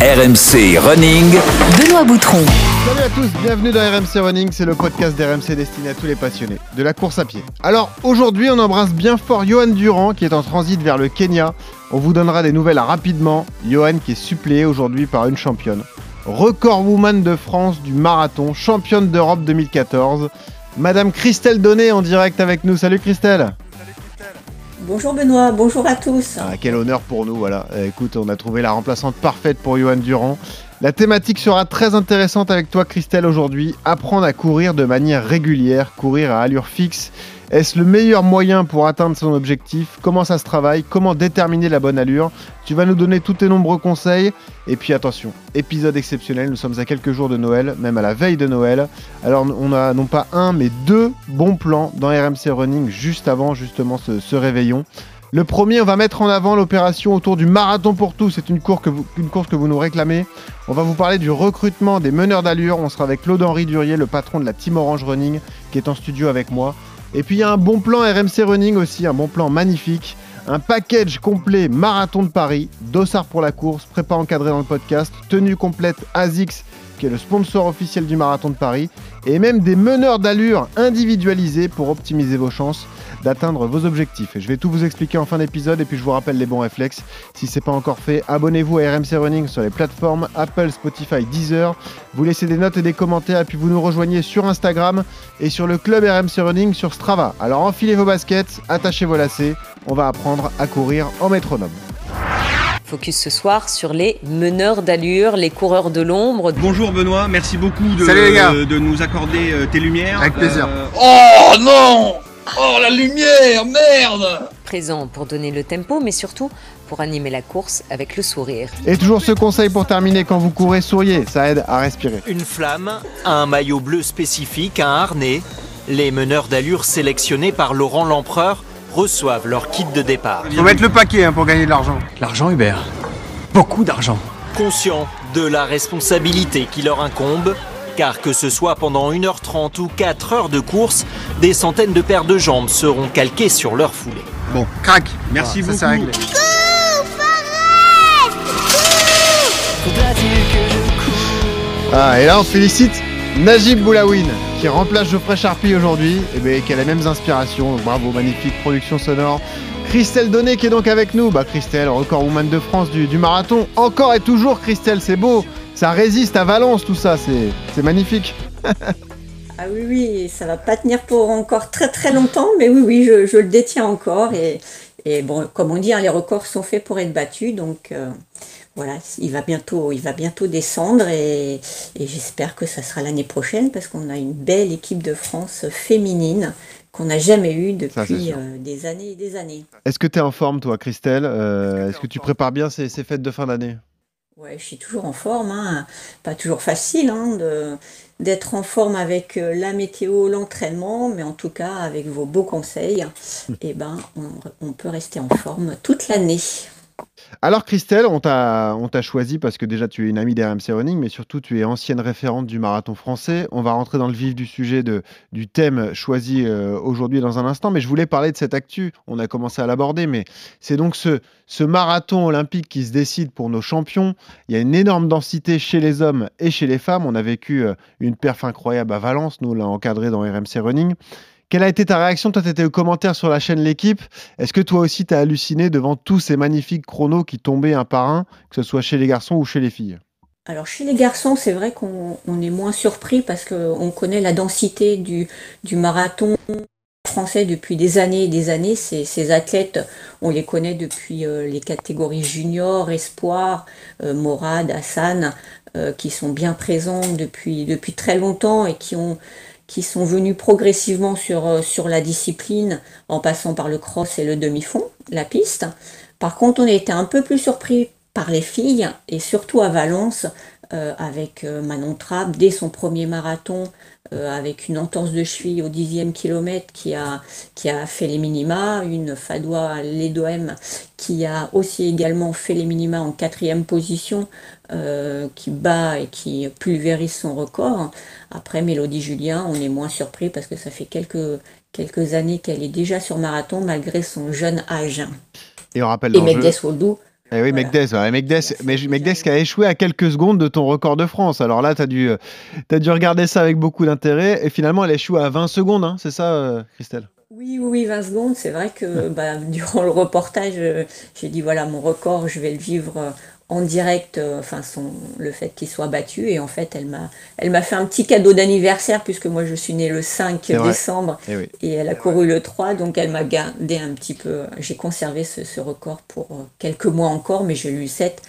RMC Running. Benoît Boutron. Salut à tous, bienvenue dans RMC Running, c'est le podcast d'RMC destiné à tous les passionnés de la course à pied. Alors aujourd'hui on embrasse bien fort Johan Durand qui est en transit vers le Kenya. On vous donnera des nouvelles rapidement. Johan qui est suppléé aujourd'hui par une championne. Record woman de France du marathon, championne d'Europe 2014. Madame Christelle Donné en direct avec nous. Salut Christelle Bonjour Benoît, bonjour à tous. Ah, quel honneur pour nous, voilà. Euh, écoute, on a trouvé la remplaçante parfaite pour Johan Durand. La thématique sera très intéressante avec toi, Christelle, aujourd'hui. Apprendre à courir de manière régulière, courir à allure fixe. Est-ce le meilleur moyen pour atteindre son objectif? Comment ça se travaille? Comment déterminer la bonne allure? Tu vas nous donner tous tes nombreux conseils. Et puis attention, épisode exceptionnel, nous sommes à quelques jours de Noël, même à la veille de Noël. Alors on a non pas un, mais deux bons plans dans RMC Running juste avant justement ce, réveillon. Le premier, on va mettre en avant l'opération autour du marathon pour tous. C'est une, une course que vous nous réclamez. On va vous parler du recrutement des meneurs d'allure. On sera avec Claude-Henri Durier, le patron de la Team Orange Running, qui est en studio avec moi. Et puis il y a un bon plan RMC Running aussi, un bon plan magnifique. Un package complet marathon de Paris, dossard pour la course, prépa encadré dans le podcast, tenue complète ASICS qui est le sponsor officiel du marathon de Paris, et même des meneurs d'allure individualisés pour optimiser vos chances d'atteindre vos objectifs. Je vais tout vous expliquer en fin d'épisode et puis je vous rappelle les bons réflexes. Si ce n'est pas encore fait, abonnez-vous à RMC Running sur les plateformes Apple, Spotify, Deezer. Vous laissez des notes et des commentaires et puis vous nous rejoignez sur Instagram et sur le club RMC Running sur Strava. Alors enfilez vos baskets, attachez vos lacets, on va apprendre à courir en métronome. Focus ce soir sur les meneurs d'allure, les coureurs de l'ombre. Bonjour Benoît, merci beaucoup de, Salut les gars. de, de nous accorder euh, tes lumières. Avec plaisir. Euh, Oh non Oh la lumière, merde Présents pour donner le tempo, mais surtout pour animer la course avec le sourire. Et toujours ce conseil pour terminer, quand vous courez, souriez, ça aide à respirer. Une flamme, un maillot bleu spécifique, un harnais. Les meneurs d'allure sélectionnés par Laurent Lempereur reçoivent leur kit de départ. Faut mettre le paquet hein, pour gagner de l'argent. L'argent, Hubert. Beaucoup d'argent. Conscients de la responsabilité qui leur incombe, car que ce soit pendant 1h30 ou 4 heures de course, des centaines de paires de jambes seront calquées sur leur foulée. Bon, crac. Merci Voilà, ça, beaucoup. Ah, et là, on félicite Najib Boulawin, qui remplace Geoffrey Charpie aujourd'hui, et ben, qui a les mêmes inspirations. Bravo, magnifique production sonore. Christelle Donné qui est donc avec nous. Bah, Christelle, record woman de France du, marathon. Encore et toujours, Christelle, c'est beau. Ça résiste à Valence, tout ça. C'est c'est magnifique. Ah oui, oui, ça va pas tenir pour encore très très longtemps, mais oui, oui, je, le détiens encore. Et, et bon, comme on dit, hein, les records sont faits pour être battus, donc euh, voilà, il va bientôt, il va bientôt descendre et, et j'espère que ça sera l'année prochaine parce qu'on a une belle équipe de France féminine qu'on n'a jamais eue depuis euh, des années et des années. Est-ce que tu es en forme, toi, Christelle Euh, Est-ce que tu prépares bien ces, ces fêtes de fin d'année? Ouais, je suis toujours en forme, hein. pas toujours facile hein, de, d'être en forme avec euh, la météo, l'entraînement, mais en tout cas avec vos beaux conseils, eh ben, on, on peut rester en forme toute l'année. Alors Christelle, on t'a choisi parce que déjà tu es une amie d'RMC Running, mais surtout tu es ancienne référente du marathon français. On va rentrer dans le vif du sujet de, du thème choisi euh, aujourd'hui dans un instant, mais je voulais parler de cette actu. On a commencé à l'aborder, mais c'est donc ce, ce marathon olympique qui se décide pour nos champions. Il y a une énorme densité chez les hommes et chez les femmes. On a vécu euh, une perf incroyable à Valence, nous l'a encadré dans RMC Running. Quelle a été ta réaction? Toi, tu étais aux commentaires sur la chaîne L'équipe. Est-ce que toi aussi, tu as halluciné devant tous ces magnifiques chronos qui tombaient un par un, que ce soit chez les garçons ou chez les filles? Alors chez les garçons, c'est vrai qu'on on est moins surpris parce qu'on connaît la densité du, du marathon français depuis des années et des années. Ces, ces athlètes, on les connaît depuis euh, les catégories junior, espoir, euh, Morad, Hassan, euh, qui sont bien présents depuis, depuis très longtemps et qui ont qui sont venus progressivement sur, euh, sur la discipline en passant par le cross et le demi-fond, la piste. Par contre, on a été un peu plus surpris par les filles et surtout à Valence euh, avec euh, Manon Trapp dès son premier marathon avec une entorse de cheville au dixième kilomètre qui a, qui a fait les minima, une Fadoua Ledoem qui a aussi également fait les minima en quatrième position, euh, qui bat et qui pulvérise son record. Après Mélodie Julien, on est moins surpris parce que ça fait quelques, quelques années qu'elle est déjà sur marathon malgré son jeune âge. Et on rappelle Et. Mendes Eh oui, mais qui a échoué à quelques secondes de ton record de France. Alors là, tu as, dû, as dû regarder ça avec beaucoup d'intérêt. Et finalement, elle échoue à 20 secondes, hein, c'est ça, Christelle? Oui, oui, 20 secondes. C'est vrai que bah, durant le reportage, j'ai dit voilà, mon record, je vais le vivre en direct, euh, enfin son, le fait qu'il soit battu. Et en fait, elle m'a, elle m'a fait un petit cadeau d'anniversaire puisque moi je suis née le 5 décembre eh et, elle a couru le 3, donc elle m'a gardé un petit peu. J'ai conservé ce, record pour euh, quelques mois encore, mais j'ai eu 7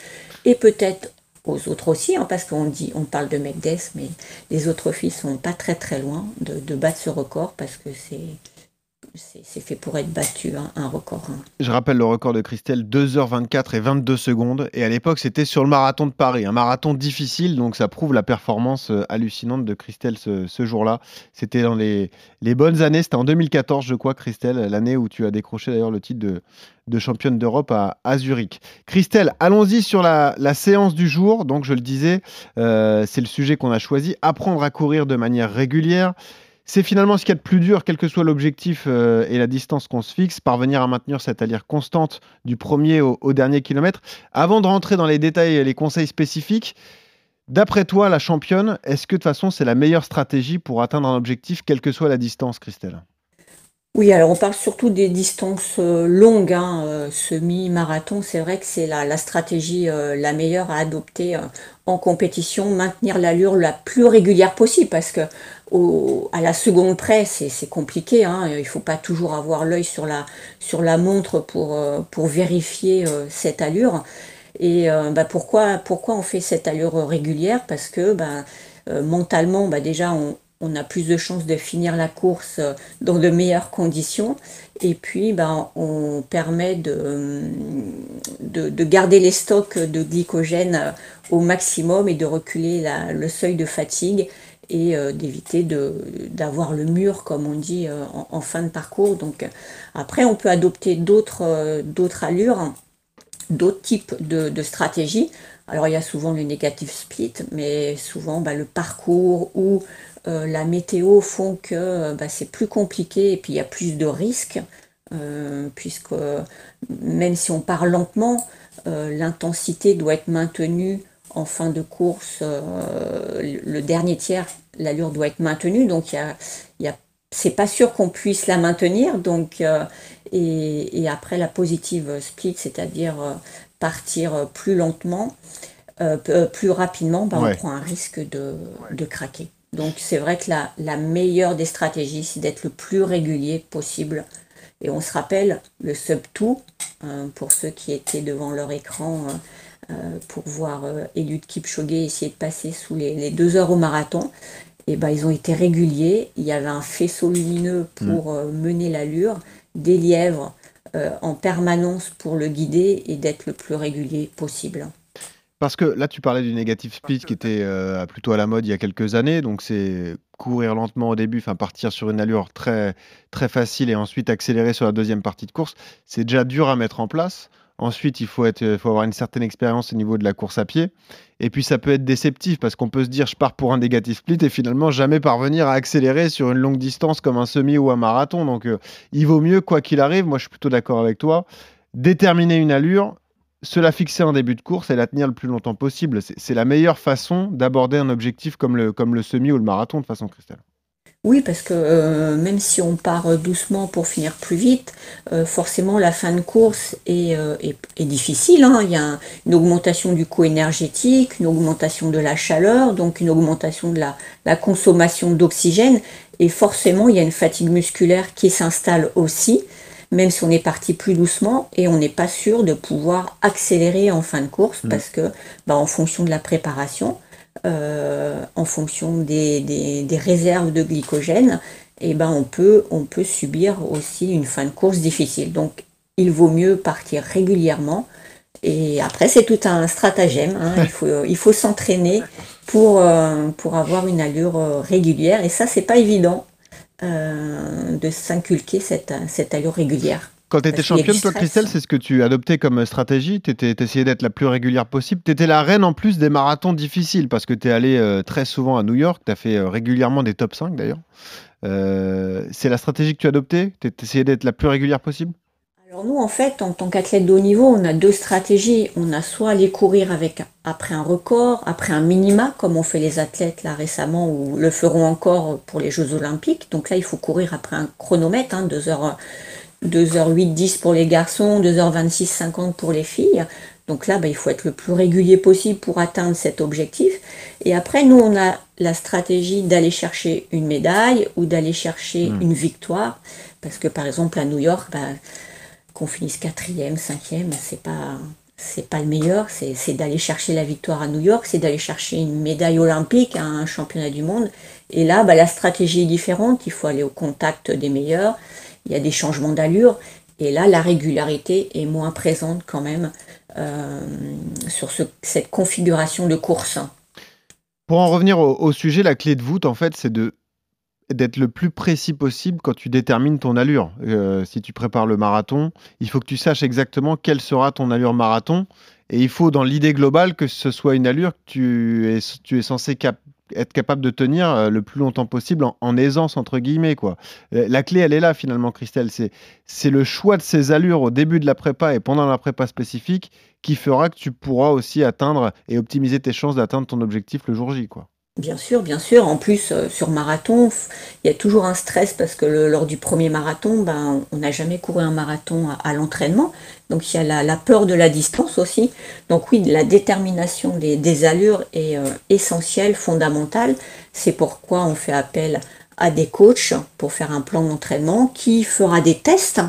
et peut-être aux autres aussi, hein, parce qu'on dit, on parle de Megdes, mais les autres filles sont pas très très loin de, de battre ce record parce que c'est c'est fait pour être battu, hein, un record. Hein. Je rappelle le record de Christelle, 2h24 et 22 secondes. Et à l'époque, c'était sur le marathon de Paris. Un marathon difficile, donc ça prouve la performance euh, hallucinante de Christelle ce, jour-là. C'était dans les, bonnes années. C'était en 2014, je crois, Christelle, l'année où tu as décroché d'ailleurs le titre de, championne d'Europe à, Zurich. Christelle, allons-y sur la, séance du jour. Donc, je le disais, euh, c'est le sujet qu'on a choisi. Apprendre à courir de manière régulière. C'est finalement ce qu'il y a de plus dur, quel que soit l'objectif euh, et la distance qu'on se fixe, parvenir à maintenir cette allure constante du premier au, dernier kilomètre. Avant de rentrer dans les détails et les conseils spécifiques, d'après toi, la championne, est-ce que de toute façon c'est la meilleure stratégie pour atteindre un objectif, quelle que soit la distance, Christelle? Oui, alors on parle surtout des distances euh, longues, hein, euh, semi-marathon, c'est vrai que c'est la, stratégie la meilleure à adopter en compétition, maintenir l'allure la plus régulière possible, parce que à la seconde près, c'est compliqué. Hein. Il ne faut pas toujours avoir l'œil sur la, montre pour, euh, vérifier euh, cette allure. Et euh, bah, pourquoi, pourquoi on fait cette allure régulière? Parce que bah, mentalement, bah, déjà, on, on, a plus de chances de finir la course dans de meilleures conditions. Et puis, bah, on permet de, de, de, garder les stocks de glycogène au maximum et de reculer le seuil de fatigue et euh, d'éviter d'avoir le mur, comme on dit, euh, en, fin de parcours. Donc après, on peut adopter d'autres euh, allures, d'autres types de, de, stratégies. Alors il y a souvent le négatif split, mais souvent bah, le parcours ou la météo font que bah, c'est plus compliqué et puis il y a plus de risques, puisque même si on part lentement, l'intensité doit être maintenue en fin de course, euh, le dernier tiers, l'allure doit être maintenue. Donc, il y a, c'est pas sûr qu'on puisse la maintenir. Donc, euh, et, après la positive split, c'est-à-dire euh, partir plus lentement, plus rapidement, ben, on prend un risque de, de craquer. Donc, c'est vrai que la, la meilleure des stratégies, c'est d'être le plus régulier possible. Et on se rappelle le sub-2, pour ceux qui étaient devant leur écran euh, pour voir euh, Eliud Kipchoge essayer de passer sous les, deux heures au marathon. Et ben, ils ont été réguliers. Il y avait un faisceau lumineux pour mm. euh, mener l'allure, des lièvres en permanence pour le guider et d'être le plus régulier possible. Parce que là, tu parlais du négatif speed qui était plutôt à la mode il y a quelques années. Donc, c'est courir lentement au début, enfin partir sur une allure très, très facile et ensuite accélérer sur la deuxième partie de course. C'est déjà dur à mettre en place. Ensuite, il faut, être, faut avoir une certaine expérience au niveau de la course à pied. Et puis, ça peut être déceptif parce qu'on peut se dire, je pars pour un négatif split et finalement jamais parvenir à accélérer sur une longue distance comme un semi ou un marathon. Donc, euh, il vaut mieux, quoi qu'il arrive, moi je suis plutôt d'accord avec toi, déterminer une allure, se la fixer en début de course et la tenir le plus longtemps possible. C'est la meilleure façon d'aborder un objectif comme le, comme le semi ou le marathon de façon cristal. Oui, parce que euh, même si on part doucement pour finir plus vite, euh, forcément la fin de course est, euh, difficile. Hein. Il y a une augmentation du coût énergétique, une augmentation de la chaleur, donc une augmentation de la, la consommation d'oxygène. Et forcément, il y a une fatigue musculaire qui s'installe aussi, même si on est parti plus doucement et on n'est pas sûr de pouvoir accélérer en fin de course mmh. parce que, bah, en fonction de la préparation, euh, en fonction des, réserves de glycogène, et eh ben on, peut, on peut subir aussi une fin de course difficile. Donc il vaut mieux partir régulièrement. Et après, c'est tout un stratagème. Hein. Il faut, il faut s'entraîner pour, euh, pour avoir une allure euh, régulière. Et ça, c'est pas évident de s'inculquer cette, cette allure régulière. Quand tu étais championne, toi, Christelle, c'est ce que tu adoptais comme stratégie. Tu essayé d'être la plus régulière possible. Tu étais la reine en plus des marathons difficiles parce que tu es allé euh, très souvent à New York. Tu as fait euh, régulièrement des top 5 d'ailleurs. Euh, c'est la stratégie que tu as adoptée Tu essayé d'être la plus régulière possible? Alors nous, en fait, en tant qu'athlète de haut niveau, on a deux stratégies. On a soit aller courir avec après un record, après un minima, comme ont fait les athlètes là récemment ou le feront encore pour les Jeux Olympiques. Donc là, il faut courir après un chronomètre, hein, 2h, 2h08, 10 pour les garçons, 2h26, 50 pour les filles. Donc là, bah, il faut être le plus régulier possible pour atteindre cet objectif. Et après, nous, on a la stratégie d'aller chercher une médaille ou d'aller chercher Hmm. une victoire. Parce que par exemple, à New York, bah, qu'on finisse quatrième, cinquième, c'est pas pas le meilleur, c'est d'aller chercher la victoire à New York, c'est d'aller chercher une médaille olympique à un championnat du monde. Et là, bah, la stratégie est différente, il faut aller au contact des meilleurs, il y a des changements d'allure, et là, la régularité est moins présente quand même euh, sur ce- cette configuration de course. Pour en revenir au sujet, la clé de voûte, en fait, c'est de d'être le plus précis possible quand tu détermines ton allure. Euh, si tu prépares le marathon, il faut que tu saches exactement quelle sera ton allure marathon. Et il faut, dans l'idée globale, que ce soit une allure que tu es, tu es censé être capable de tenir euh, le plus longtemps possible en, aisance, entre guillemets. Quoi. Euh, La clé, elle est là, finalement, Christelle. C'est c'est le choix de ces allures au début de la prépa et pendant la prépa spécifique qui fera que tu pourras aussi atteindre et optimiser tes chances d'atteindre ton objectif le jour J. Quoi. Bien sûr, bien sûr. En plus, euh, sur marathon, il y a toujours un stress parce que lors du premier marathon, ben, on n'a jamais couru un marathon à, l'entraînement. Donc il y a la, peur de la distance aussi. Donc oui, la détermination des, des allures est euh, essentielle, fondamentale. C'est pourquoi on fait appel à des coachs pour faire un plan d'entraînement qui fera des tests,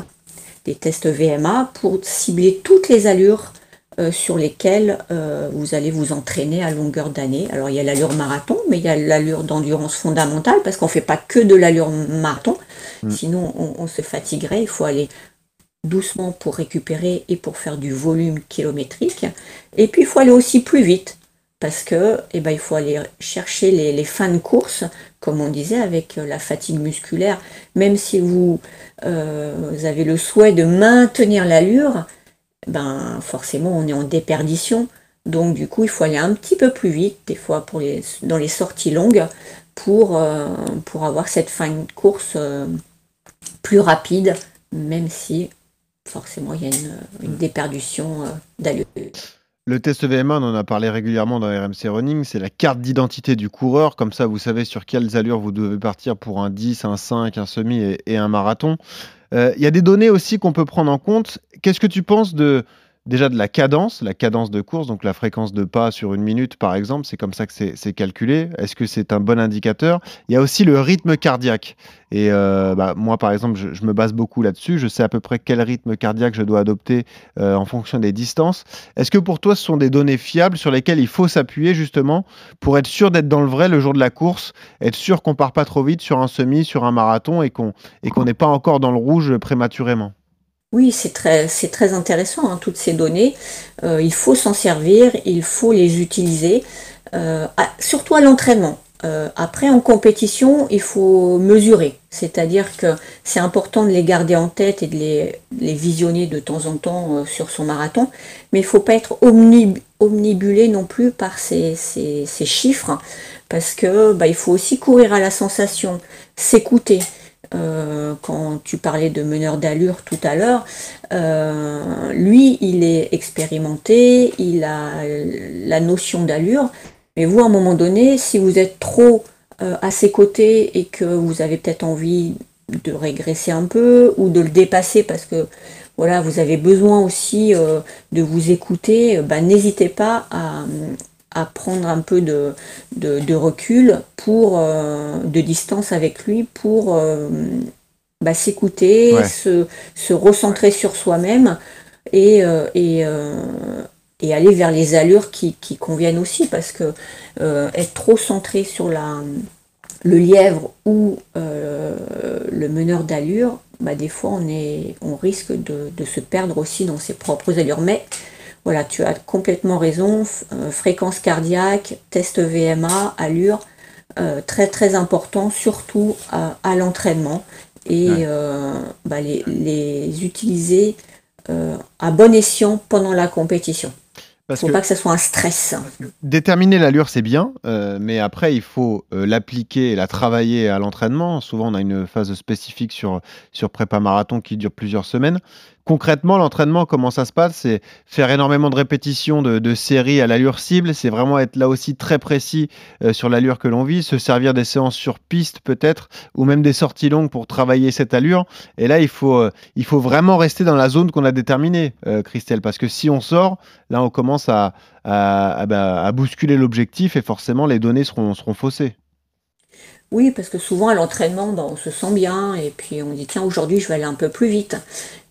des tests VMA pour cibler toutes les allures euh, sur lesquelles euh, vous allez vous entraîner à longueur d'année. Alors il y a l'allure marathon, mais il y a l'allure d'endurance fondamentale, parce qu'on ne fait pas que de l'allure marathon, sinon on, on se fatiguerait, il faut aller doucement pour récupérer et pour faire du volume kilométrique. Et puis il faut aller aussi plus vite, parce que eh ben, il faut aller chercher les, les fins de course, comme on disait, avec euh, la fatigue musculaire. Même si vous, euh, vous avez le souhait de maintenir l'allure, ben forcément on est en déperdition. Donc du coup il faut aller un petit peu plus vite, des fois pour les, dans les sorties longues, pour, euh, pour avoir cette fin de course euh, plus rapide, même si forcément il y a une, une déperdition euh, d'allure. Le test VMA, on en a parlé régulièrement dans RMC Running, c'est la carte d'identité du coureur. Comme ça, vous savez sur quelles allures vous devez partir pour un 10, un 5, un semi et, et un marathon. Euh, Il y a des données aussi qu'on peut prendre en compte. Qu'est-ce que tu penses de déjà de la cadence, la cadence de course, donc la fréquence de pas sur une minute par exemple, c'est comme ça que c'est calculé. Est-ce que c'est un bon indicateur? Il y a aussi le rythme cardiaque. Et euh, bah, moi par exemple, je, je me base beaucoup là-dessus. Je sais à peu près quel rythme cardiaque je dois adopter euh, en fonction des distances. Est-ce que pour toi, ce sont des données fiables sur lesquelles il faut s'appuyer justement pour être sûr d'être dans le vrai le jour de la course, être sûr qu'on part pas trop vite sur un semi, sur un marathon et qu'on et qu'on n'est pas encore dans le rouge prématurément? Oui, c'est très, très intéressant, hein, toutes ces données. Euh, il faut s'en servir, il faut les utiliser, euh, surtout à l'entraînement. Euh, après, en compétition, il faut mesurer. C'est-à-dire que c'est important de les garder en tête et de les, les visionner de temps en temps sur son marathon. Mais il ne faut pas être omnib- omnibulé non plus par ces, ces- ces chiffres. Parce que bah, il faut aussi courir à la sensation, s'écouter. Euh, quand tu parlais de meneur d'allure tout à l'heure, euh, lui, il est expérimenté, il a la notion d'allure, mais vous, à un moment donné, si vous êtes trop euh, à ses côtés et que vous avez peut-être envie de régresser un peu ou de le dépasser parce que voilà, vous avez besoin aussi de vous écouter, bah, n'hésitez pas à, à prendre un peu de, de, de recul pour euh, de distance avec lui pour euh, bah, s'écouter, Ouais. se, se recentrer sur soi-même et, euh, et, et aller vers les allures qui, qui conviennent aussi parce que être trop centré sur la, le lièvre ou le meneur d'allure, bah, des fois on, est, on risque de, de se perdre aussi dans ses propres allures. Mais voilà, tu as complètement raison, euh, fréquence cardiaque, test VMA, allure, euh, très très important, surtout à, à l'entraînement et Ouais. euh, bah, les, les utiliser euh, à bon escient pendant la compétition. Il ne faut que pas que ce soit un stress. déterminer l'allure, c'est bien, euh, mais après, il faut euh, l'appliquer et la travailler à l'entraînement. Souvent, on a une phase spécifique sur, sur prépa marathon qui dure plusieurs semaines. Concrètement, l'entraînement, comment ça se passe C'est faire énormément de répétitions de, séries à l'allure cible. C'est vraiment être là aussi très précis euh, sur l'allure que l'on vit. Se servir des séances sur piste peut-être, ou même des sorties longues pour travailler cette allure. Et là, il faut, euh, il faut vraiment rester dans la zone qu'on a déterminée, euh, Christelle, parce que si on sort, là, on commence à, à, bah, à bousculer l'objectif et forcément les données seront, seront faussées. Oui, parce que souvent à l'entraînement, ben, on se sent bien et puis on dit tiens aujourd'hui je vais aller un peu plus vite.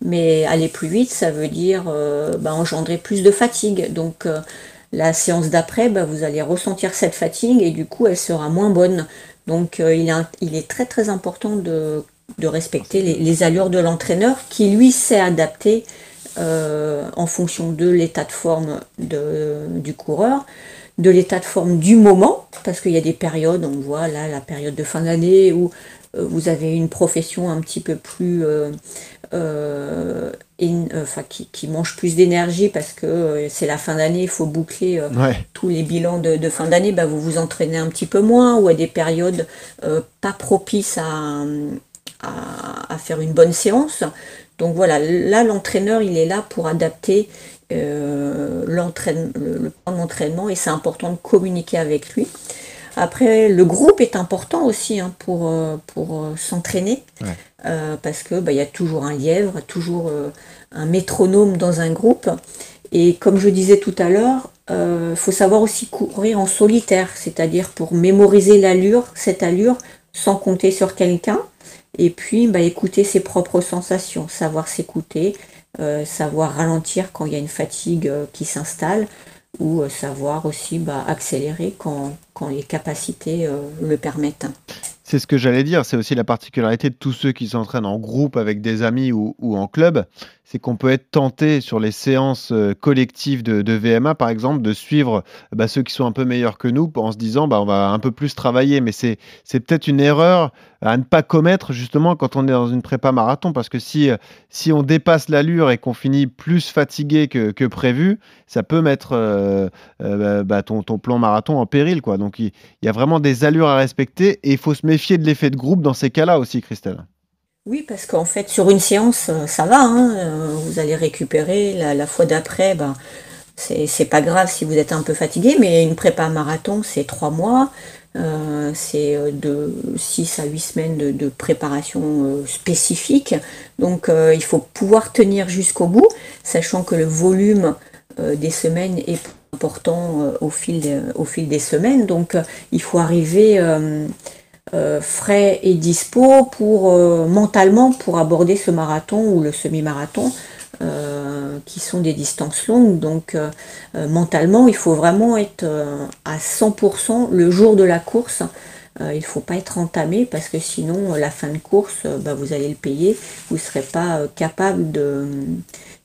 Mais aller plus vite, ça veut dire euh, ben, engendrer plus de fatigue. Donc euh, la séance d'après, ben, vous allez ressentir cette fatigue et du coup elle sera moins bonne. Donc euh, il, est, il, est, très très important de, respecter les, allures de l'entraîneur qui lui sait adapter en fonction de l'état de forme du coureur de l'état de forme du moment, parce qu'il y a des périodes, on voit là la période de fin d'année où euh, vous avez une profession un petit peu plus euh, euh, enfin, qui, mange plus d'énergie parce que c'est la fin d'année, il faut boucler tous les bilans de, fin d'année, bah, vous vous entraînez un petit peu moins ou à des périodes pas propices à, à, faire une bonne séance. Donc voilà, là l'entraîneur il est là pour adapter euh, le, plan d'entraînement et c'est important de communiquer avec lui. Après, le groupe est important aussi hein, pour, euh, pour euh, s'entraîner parce que bah, il y a toujours un lièvre, toujours un métronome dans un groupe. Et comme je disais tout à l'heure, il faut savoir aussi courir en solitaire, c'est-à-dire pour mémoriser l'allure, cette allure, sans compter sur quelqu'un. Et puis bah, écouter ses propres sensations, savoir s'écouter, euh, savoir ralentir quand il y a une fatigue euh, qui s'installe ou euh, savoir aussi bah, accélérer quand, les capacités le permettent. C'est ce que j'allais dire, c'est aussi la particularité de tous ceux qui s'entraînent en groupe avec des amis ou en club, c'est qu'on peut être tenté sur les séances euh, collectives de, VMA, par exemple, de suivre bah, ceux qui sont un peu meilleurs que nous en se disant bah, on va un peu plus travailler. Mais c'est, peut-être une erreur à ne pas commettre justement quand on est dans une prépa marathon, parce que si, euh, si on dépasse l'allure et qu'on finit plus fatigué que, prévu, ça peut mettre euh, bah, ton, ton, plan marathon en péril. Quoi. Donc il, il y a vraiment des allures à respecter et il faut se méfier de l'effet de groupe dans ces cas-là aussi, Christelle. Oui, parce qu'en fait, sur une séance, euh, ça va. Hein, euh, vous allez récupérer. La, fois d'après, ben, c'est pas grave si vous êtes un peu fatigué, mais une prépa marathon, c'est trois mois. Euh, c'est de 6 à 8 semaines de, préparation spécifique. Donc, il faut pouvoir tenir jusqu'au bout, sachant que le volume des semaines est important au, fil au fil des semaines. Donc, il faut arriver euh, frais et dispo pour euh, mentalement pour aborder ce marathon ou le semi-marathon euh, qui sont des distances longues. Donc mentalement, il faut vraiment être à 100% le jour de la course. il faut pas être entamé parce que sinon, la fin de course, bah, vous allez le payer. Vous ne serez pas capable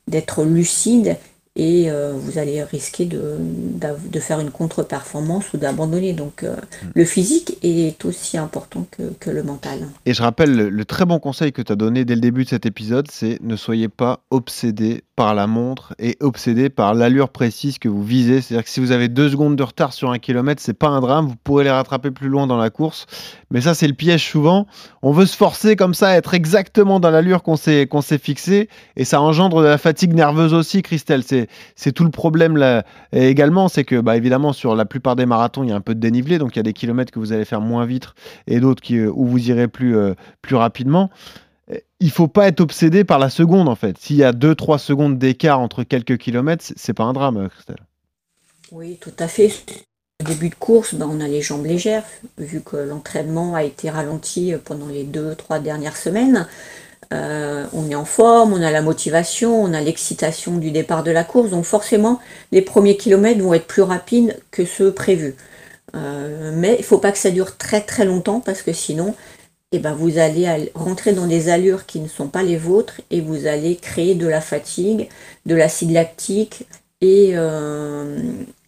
d'être lucide et euh, vous allez risquer de, de faire une contre-performance ou d'abandonner. Donc euh, mm. le physique est aussi important que, que le mental. Et je rappelle le, très bon conseil que tu as donné dès le début de cet épisode, c'est ne soyez pas obsédé par la montre et obsédé par l'allure précise que vous visez. C'est-à-dire que si vous avez deux secondes de retard sur un kilomètre, c'est pas un drame, vous pourrez les rattraper plus loin dans la course. Mais ça, c'est le piège souvent. On veut se forcer comme ça à être exactement dans l'allure qu'on s'est qu'on s'est fixé et ça engendre de la fatigue nerveuse aussi, Christelle. C'est c'est tout le problème là également, c'est que bah, évidemment sur la plupart des marathons il y a un peu de dénivelé, donc il y a des kilomètres que vous allez faire moins vite et d'autres euh, où vous irez plus, euh, plus rapidement. Il faut pas être obsédé par la seconde en fait. S'il y a 2-3 secondes d'écart entre quelques kilomètres, c'est pas un drame, Christelle. Oui, tout à fait. Au début de course, bah, on a les jambes légères, vu que l'entraînement a été ralenti pendant les 2-3 dernières semaines. Euh, on est en forme, on a la motivation, on a l'excitation du départ de la course, donc forcément les premiers kilomètres vont être plus rapides que ceux prévus. Euh, mais il ne faut pas que ça dure très très longtemps parce que sinon eh ben, vous allez rentrer dans des allures qui ne sont pas les vôtres et vous allez créer de la fatigue, de l'acide lactique et euh,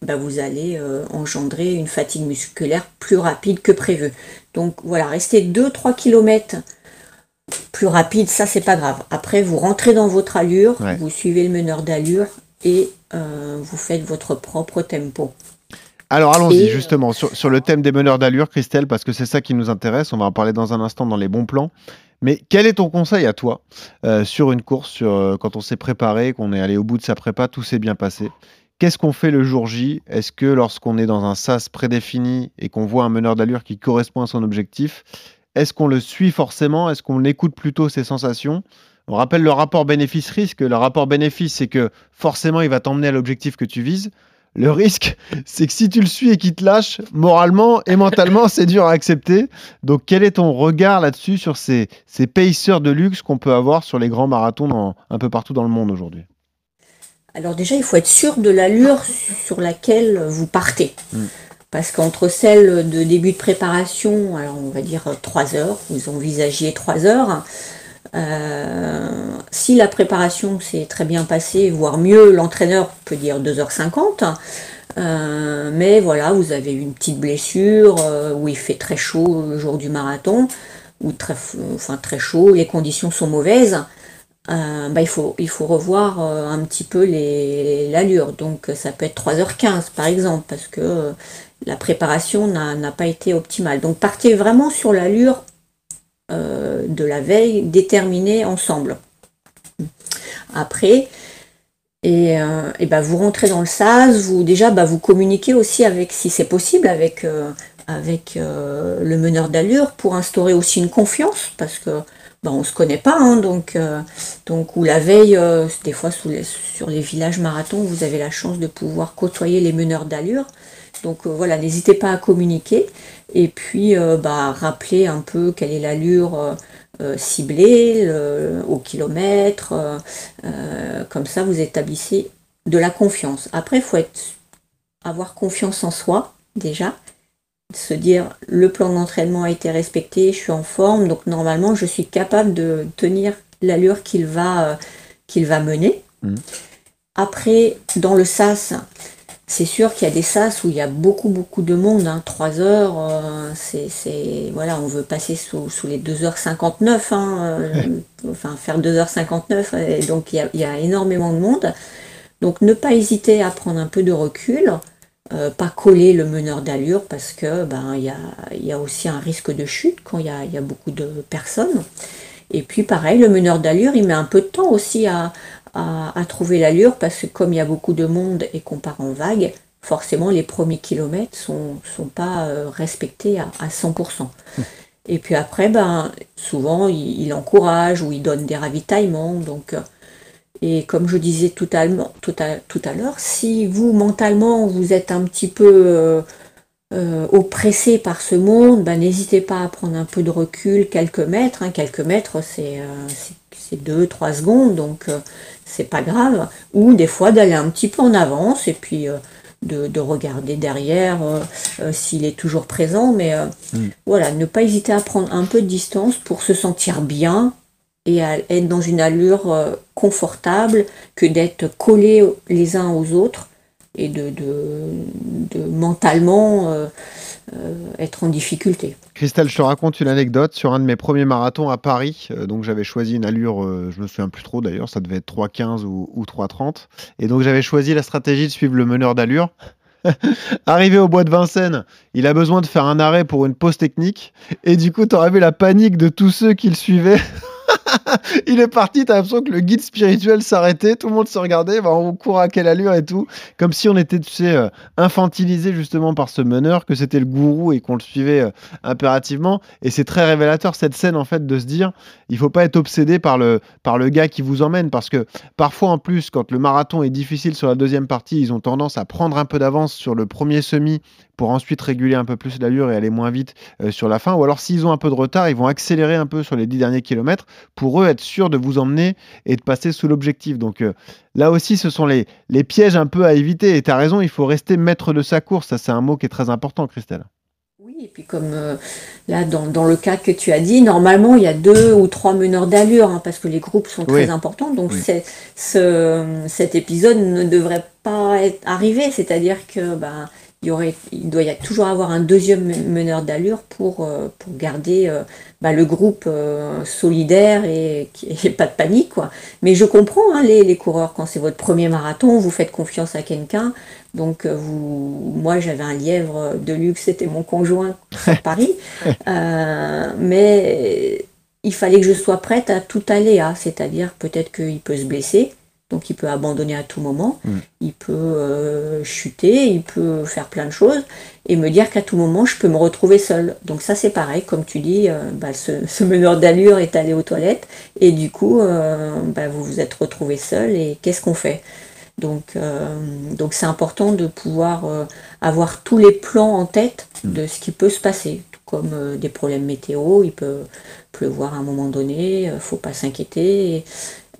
ben, vous allez engendrer une fatigue musculaire plus rapide que prévu. Donc voilà, restez 2-3 km plus rapide, ça c'est pas grave. Après, vous rentrez dans votre allure, vous suivez le meneur d'allure et euh, vous faites votre propre tempo. Alors allons-y euh, justement sur, sur le thème des meneurs d'allure, Christelle, parce que c'est ça qui nous intéresse. On va en parler dans un instant dans les bons plans. Mais quel est ton conseil à toi euh, sur une course, sur, euh, quand on s'est préparé, qu'on est allé au bout de sa prépa, tout s'est bien passé? Qu'est-ce qu'on fait le jour J? Est-ce que lorsqu'on est dans un sas prédéfini et qu'on voit un meneur d'allure qui correspond à son objectif, est-ce qu'on le suit forcément? Est-ce qu'on écoute plutôt ses sensations? On rappelle le rapport bénéfice-risque. Le rapport bénéfice, c'est que forcément, il va t'emmener à l'objectif que tu vises. Le risque, c'est que si tu le suis et qu'il te lâche, moralement et mentalement, c'est dur à accepter. Donc, quel est ton regard là-dessus sur ces, ces pacers de luxe qu'on peut avoir sur les grands marathons dans- un peu partout dans le monde aujourd'hui? Alors déjà, il faut être sûr de l'allure sur laquelle vous partez. Mm. Parce qu'entre celle de début de préparation, alors on va dire 3 heures, vous envisagiez 3 heures, euh, si la préparation s'est très bien passée, voire mieux, l'entraîneur peut dire 2h50. euh, mais voilà, vous avez une petite blessure euh, où il fait très chaud le jour du marathon, ou très, enfin, très chaud, les conditions sont mauvaises. Euh, bah, il, faut, il faut revoir euh, un petit peu l'allure. Donc ça peut être 3h15 par exemple, parce que euh, la préparation n'a pas été optimale. Donc partez vraiment sur l'allure de la veille déterminée ensemble. Après, et, et ben vous rentrez dans le SAS, vous déjà bah, vous communiquez aussi avec, si c'est possible, avec, avec le meneur d'allure pour instaurer aussi une confiance, parce que bah, on se connaît pas, hein, donc, euh, donc ou la veille, euh, des fois sur les villages marathons, vous avez la chance de pouvoir côtoyer les meneurs d'allure. Donc euh, voilà, n'hésitez pas à communiquer et puis bah, rappeler un peu quelle est l'allure ciblée au kilomètre. comme ça, vous établissez de la confiance. Après, il faut avoir confiance en soi déjà. Se dire le plan d'entraînement a été respecté, je suis en forme, donc normalement je suis capable de tenir l'allure qu'il va, euh, qu'il va mener. Mhm. Après, dans le SAS, c'est sûr qu'il y a des sas où il y a beaucoup beaucoup de monde, hein. 3 heures, euh, c'est, voilà, on veut passer sous, sous les 2h59, hein, euh, enfin faire 2h59, et donc il y a, il y a énormément de monde. Donc ne pas hésiter à prendre un peu de recul, euh, pas coller le meneur d'allure parce que ben il y a, y a aussi un risque de chute quand il y a, y a beaucoup de personnes. Et puis pareil, le meneur d'allure, il met un peu de temps aussi à, à, à trouver l'allure parce que comme il y a beaucoup de monde et qu'on part en vague, forcément les premiers kilomètres sont, sont pas euh, respectés à, à 100%. Et puis après, ben, souvent, il, il encourage ou il donne des ravitaillements. Donc, euh, et comme je disais tout à, tout à, tout à l'heure, si vous, mentalement, vous êtes un petit peu euh, euh, oppressé par ce monde, ben, n'hésitez pas à prendre un peu de recul, quelques mètres. hein. quelques mètres, c'est euh, c'est- c'est deux, trois secondes, donc euh, c'est pas grave. Ou des fois d'aller un petit peu en avance et puis de, de regarder derrière s'il est toujours présent. Mais euh, voilà, ne pas hésiter à prendre un peu de distance pour se sentir bien et à être dans une allure euh, confortable que d'être collés les uns aux autres et de, de, de mentalement euh, euh, être en difficulté. Christelle, je te raconte une anecdote sur un de mes premiers marathons à Paris. Donc j'avais choisi une allure, euh, je me souviens plus trop d'ailleurs, ça devait être 3,15 ou, ou 3,30. Et donc j'avais choisi la stratégie de suivre le meneur d'allure. Arrivé au bois de Vincennes, il a besoin de faire un arrêt pour une pause technique. Et du coup, t'aurais vu la panique de tous ceux qui le suivaient. il est parti, t'as l'impression que le guide spirituel s'arrêtait, tout le monde se regardait, bah, on court à quelle allure et tout. Comme si on était, euh, infantilisé justement par ce meneur, que c'était le gourou et qu'on le suivait euh, impérativement. Et c'est très révélateur cette scène en fait de se dire, il faut pas être obsédé par le, par le gars qui vous emmène parce que parfois en plus, quand le marathon est difficile sur la deuxième partie, ils ont tendance à prendre un peu d'avance sur le premier semi pour ensuite réguler un peu plus l'allure et aller moins vite euh, sur la fin. Ou alors s'ils ont un peu de retard, ils vont accélérer un peu sur les dix derniers kilomètres pour eux être sûrs de vous emmener et de passer sous l'objectif. Donc euh, là aussi, ce sont les, les pièges un peu à éviter. Et tu as raison, il faut rester maître de sa course. Ça, c'est un mot qui est très important, Christelle. Oui, et puis comme euh, là, dans, dans le cas que tu as dit, normalement, il y a deux ou trois meneurs d'allure, hein, parce que les groupes sont Oui. très importants. Donc Oui. c'est- ce, cet épisode ne devrait pas être arrivé. C'est-à-dire que ben, il, y aurait, il doit y avoir, toujours avoir un deuxième meneur d'allure pour, euh, pour garder euh, bah, le groupe euh, solidaire et, et pas de panique. Quoi. Mais je comprends hein, les, les, coureurs, quand c'est votre premier marathon, vous faites confiance à quelqu'un. Donc vous, moi j'avais un lièvre de luxe, c'était mon conjoint à Paris. mais il fallait que je sois prête à tout aléa, c'est-à-dire peut-être qu'il peut se blesser, donc il peut abandonner à tout moment, mm. il peut euh, chuter, il peut faire plein de choses, et me dire qu'à tout moment je peux me retrouver seule. Donc ça c'est pareil, comme tu dis, euh, bah, ce, meneur d'allure est allé aux toilettes, et du coup euh, bah, vous vous êtes retrouvé seul, et qu'est-ce qu'on fait? Donc, donc c'est important de pouvoir avoir tous les plans en tête mm. de ce qui peut se passer, tout comme des problèmes météo, il peut pleuvoir à un moment donné, faut pas s'inquiéter.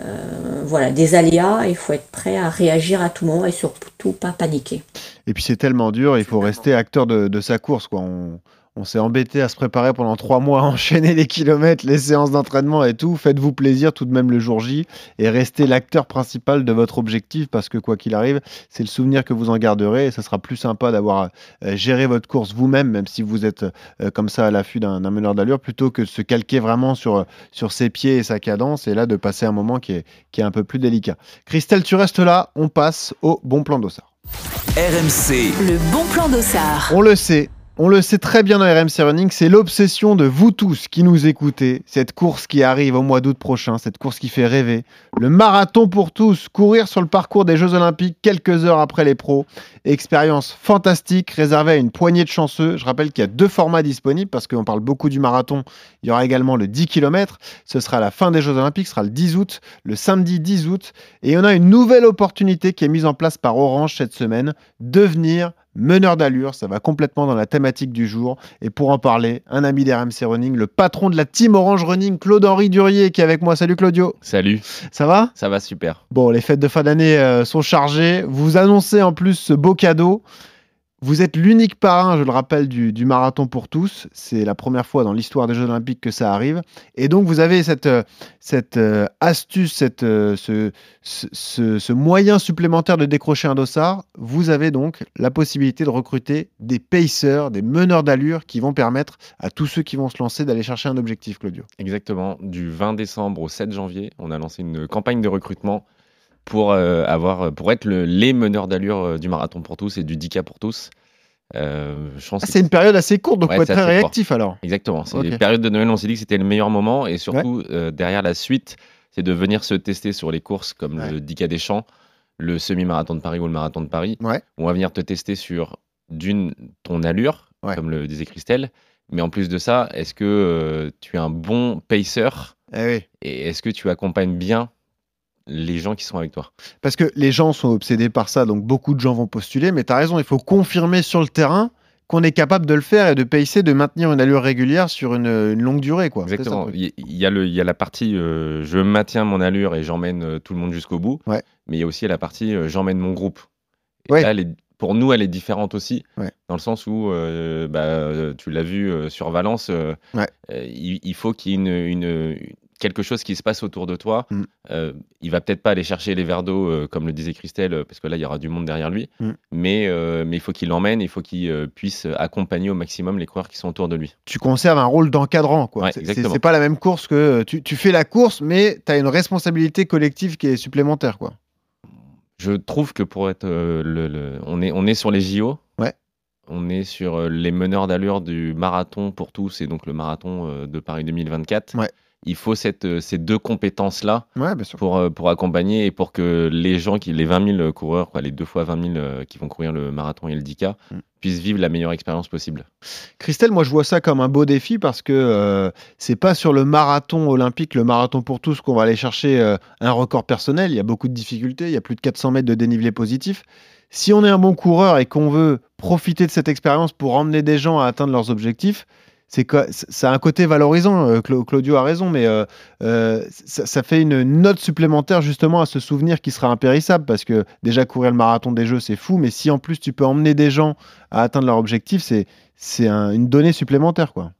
Euh, voilà, des aléas, il faut être prêt à réagir à tout moment et surtout pas paniquer. Et puis c'est tellement dur, il faut rester acteur de, de sa course. Quoi. On, on s'est embêté à se préparer pendant trois mois, à enchaîner les kilomètres, les séances d'entraînement et tout. Faites-vous plaisir tout de même le jour J et restez l'acteur principal de votre objectif parce que quoi qu'il arrive, c'est le souvenir que vous en garderez et ça sera plus sympa d'avoir euh, géré votre course vous-même, même si vous êtes euh, comme ça à l'affût d'un meneur d'allure, plutôt que de se calquer vraiment sur, sur ses pieds et sa cadence et là de passer un moment qui est, qui est un peu plus délicat. Christelle, tu restes là, on passe au bon plan d'Ossard. RMC. Le bon plan d'Ossard. On le sait, on le sait très bien dans RMC Running, c'est l'obsession de vous tous qui nous écoutez. Cette course qui arrive au mois d'août prochain, cette course qui fait rêver. Le marathon pour tous, courir sur le parcours des Jeux Olympiques quelques heures après les pros. Expérience fantastique réservée à une poignée de chanceux. Je rappelle qu'il y a deux formats disponibles parce qu'on parle beaucoup du marathon. Il y aura également le 10 km. Ce sera la fin des Jeux Olympiques, ce sera le 10 août, le samedi 10 août. Et on a une nouvelle opportunité qui est mise en place par Orange cette semaine. Devenir meneur d'allure, ça va complètement dans la thématique du jour. Et pour en parler, un ami d'RMC Running, le patron de la team Orange Running, Claude-Henri Durier, qui est avec moi. Salut Claudio. Salut. Ça va? Ça va super. Bon, les fêtes de fin d'année euh, sont chargées. Vous annoncez en plus ce beau cadeau. Vous êtes l'unique parrain, je le rappelle, du, marathon pour tous. C'est la première fois dans l'histoire des Jeux Olympiques que ça arrive. Et donc, vous avez cette, euh, euh, astuce, euh, ce, ce, moyen supplémentaire de décrocher un dossard. Vous avez donc la possibilité de recruter des pacers, des meneurs d'allure qui vont permettre à tous ceux qui vont se lancer d'aller chercher un objectif, Claudio. Exactement. Du 20 décembre au 7 janvier, on a lancé une campagne de recrutement pour, euh, avoir, pour être le, les meneurs d'allure euh, du marathon pour tous et du 10K pour tous. Euh, ah, c'est une période assez courte, donc il faut être très réactif alors. Exactement. C'est une période de Noël, on s'est dit que c'était le meilleur moment et surtout derrière la suite, c'est de venir se tester sur les courses comme le 10K des Champs, le semi-marathon de Paris ou le marathon de Paris. On va venir te tester sur d'une ton allure, comme le disait Christelle, mais en plus de ça, est-ce que tu es un bon pacer? Eh et est-ce que tu accompagnes bien les gens qui sont avec toi. Parce que les gens sont obsédés par ça, donc beaucoup de gens vont postuler, mais tu as raison, il faut confirmer sur le terrain qu'on est capable de le faire et de payer, de maintenir une allure régulière sur une, longue durée. Quoi. Exactement. il, y a le, il y a la partie euh, je maintiens mon allure et j'emmène euh, tout le monde jusqu'au bout, ouais. mais il y a aussi la partie euh, j'emmène mon groupe. Et là, pour nous, elle est différente aussi, dans le sens où, bah, tu l'as vu sur Valence, il, il, faut qu'il y ait une, une, quelque chose qui se passe autour de toi. Mm. Euh, il va peut-être pas aller chercher les verres d'eau, euh, comme le disait Christelle, euh, parce que là, il y aura du monde derrière lui. Mm. Mais, mais il faut qu'il l'emmène, il faut qu'il puisse accompagner au maximum les coureurs qui sont autour de lui. Tu conserves un rôle d'encadrant. quoi. c'est pas la même course que tu, tu fais la course, mais tu as une responsabilité collective qui est supplémentaire. quoi. Je trouve que pour être. Le, on, est, on est sur les JO. Ouais. On est sur les meneurs d'allure du marathon pour tous et donc le marathon de Paris 2024. Ouais il faut cette, euh, ces deux compétences-là pour, euh, pour accompagner et pour que les gens, qui, les 20 000 coureurs, quoi, les deux fois 20 000 euh, qui vont courir le marathon et le 10K, mm. puissent vivre la meilleure expérience possible. Christelle, moi je vois ça comme un beau défi parce que c'est pas sur le marathon olympique, le marathon pour tous, qu'on va aller chercher un record personnel. Il y a beaucoup de difficultés, il y a plus de 400 mètres de dénivelé positif. Si on est un bon coureur et qu'on veut profiter de cette expérience pour emmener des gens à atteindre leurs objectifs, c'est ça a un côté valorisant. Euh, Claudio a raison, mais euh, euh, ça, fait une note supplémentaire justement à ce souvenir qui sera impérissable parce que déjà courir le marathon des Jeux c'est fou, mais si en plus tu peux emmener des gens à atteindre leur objectif, c'est c'est une donnée supplémentaire quoi.